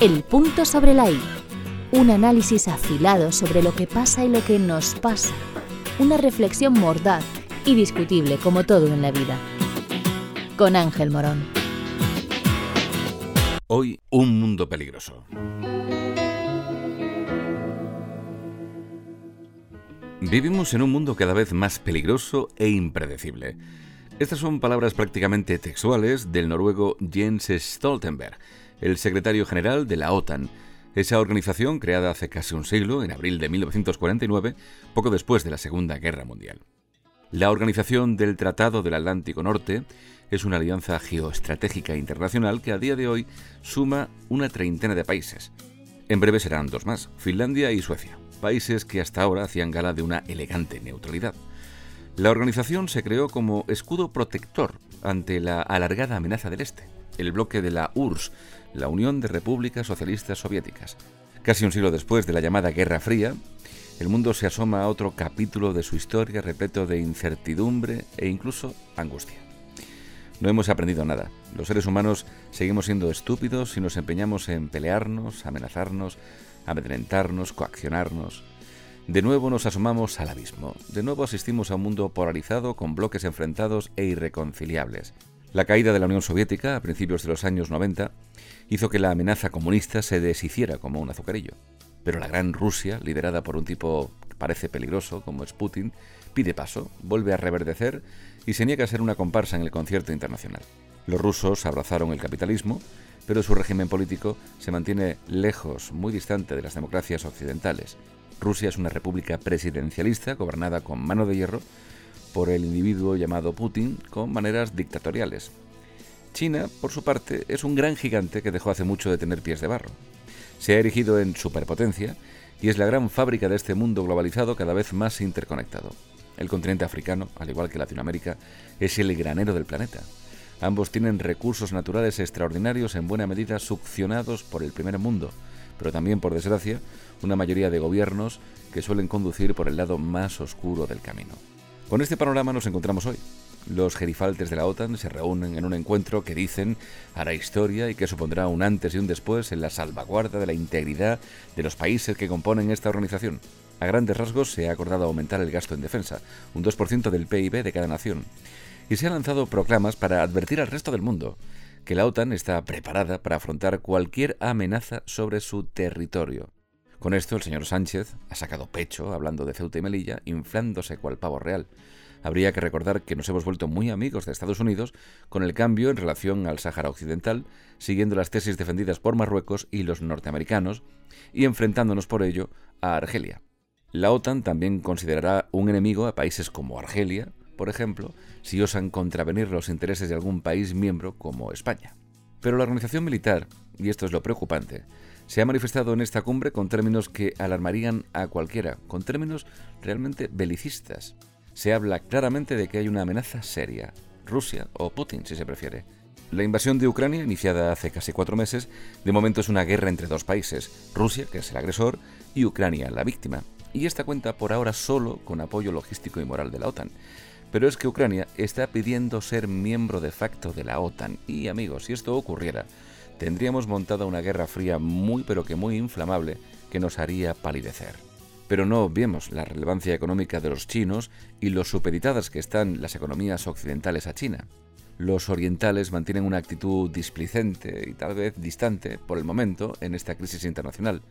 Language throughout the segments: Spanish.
El punto sobre la I. Un análisis afilado sobre lo que pasa y lo que nos pasa. Una reflexión mordaz y discutible como todo en la vida. Con Ángel Morón. Hoy, un mundo peligroso. Vivimos en un mundo cada vez más peligroso e impredecible. Estas son palabras prácticamente textuales del noruego Jens Stoltenberg, el secretario general de la OTAN, esa organización creada hace casi un siglo, en abril de 1949, poco después de la Segunda Guerra Mundial. La Organización del Tratado del Atlántico Norte es una alianza geoestratégica internacional que a día de hoy suma una treintena de países. En breve serán dos más, Finlandia y Suecia, países que hasta ahora hacían gala de una elegante neutralidad. La organización se creó como escudo protector ante la alargada amenaza del Este, el bloque de la URSS, la Unión de Repúblicas Socialistas Soviéticas. Casi un siglo después de la llamada Guerra Fría, el mundo se asoma a otro capítulo de su historia repleto de incertidumbre e incluso angustia. No hemos aprendido nada. Los seres humanos seguimos siendo estúpidos si nos empeñamos en pelearnos, amenazarnos, amedrentarnos, coaccionarnos. De nuevo nos asomamos al abismo. De nuevo asistimos a un mundo polarizado con bloques enfrentados e irreconciliables. La caída de la Unión Soviética a principios de los años 90 hizo que la amenaza comunista se deshiciera como un azucarillo. Pero la gran Rusia, liderada por un tipo que parece peligroso como es Putin, pide paso, vuelve a reverdecer y se niega a ser una comparsa en el concierto internacional. Los rusos abrazaron el capitalismo, pero su régimen político se mantiene lejos, muy distante de las democracias occidentales, Rusia es una república presidencialista gobernada con mano de hierro por el individuo llamado Putin con maneras dictatoriales. China, por su parte, es un gran gigante que dejó hace mucho de tener pies de barro. Se ha erigido en superpotencia y es la gran fábrica de este mundo globalizado cada vez más interconectado. El continente africano, al igual que Latinoamérica, es el granero del planeta. Ambos tienen recursos naturales extraordinarios en buena medida succionados por el primer mundo, pero también, por desgracia, una mayoría de gobiernos que suelen conducir por el lado más oscuro del camino. Con este panorama nos encontramos hoy. Los gerifaltes de la OTAN se reúnen en un encuentro que dicen hará historia y que supondrá un antes y un después en la salvaguarda de la integridad de los países que componen esta organización. A grandes rasgos se ha acordado aumentar el gasto en defensa, un 2% del PIB de cada nación, y se han lanzado proclamas para advertir al resto del mundo que la OTAN está preparada para afrontar cualquier amenaza sobre su territorio. Con esto el señor Sánchez ha sacado pecho hablando de Ceuta y Melilla, inflándose cual pavo real. Habría que recordar que nos hemos vuelto muy amigos de Estados Unidos con el cambio en relación al Sáhara Occidental, siguiendo las tesis defendidas por Marruecos y los norteamericanos, y enfrentándonos por ello a Argelia. La OTAN también considerará un enemigo a países como Argelia, por ejemplo, si osan contravenir los intereses de algún país miembro como España. Pero la organización militar, y esto es lo preocupante, se ha manifestado en esta cumbre con términos que alarmarían a cualquiera, con términos realmente belicistas. Se habla claramente de que hay una amenaza seria, Rusia o Putin si se prefiere. La invasión de Ucrania, iniciada hace casi cuatro meses, de momento es una guerra entre dos países, Rusia, que es el agresor, y Ucrania, la víctima. Y esta cuenta por ahora solo con apoyo logístico y moral de la OTAN. Pero es que Ucrania está pidiendo ser miembro de facto de la OTAN. Y amigos, si esto ocurriera, tendríamos montada una guerra fría muy pero que muy inflamable que nos haría palidecer. Pero no obviemos la relevancia económica de los chinos y lo supeditadas que están las economías occidentales a China. Los orientales mantienen una actitud displicente y tal vez distante por el momento en esta crisis internacional.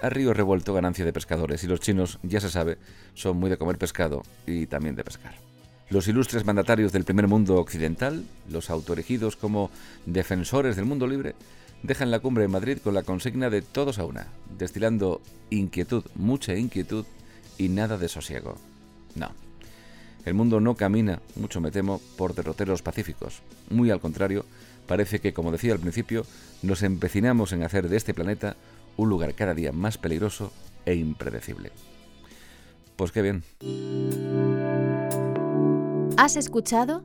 A río revuelto ganancia de pescadores y los chinos, ya se sabe, son muy de comer pescado y también de pescar. Los ilustres mandatarios del primer mundo occidental, los autoerigidos como defensores del mundo libre, dejan la cumbre en Madrid con la consigna de todos a una, destilando inquietud, mucha inquietud y nada de sosiego. No. El mundo no camina, mucho me temo, por derroteros pacíficos. Muy al contrario, parece que, como decía al principio, nos empecinamos en hacer de este planeta un lugar cada día más peligroso e impredecible. Pues qué bien. ¿Has escuchado?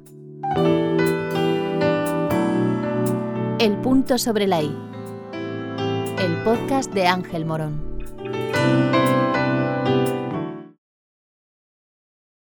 El punto sobre la I. El podcast de Ángel Morón.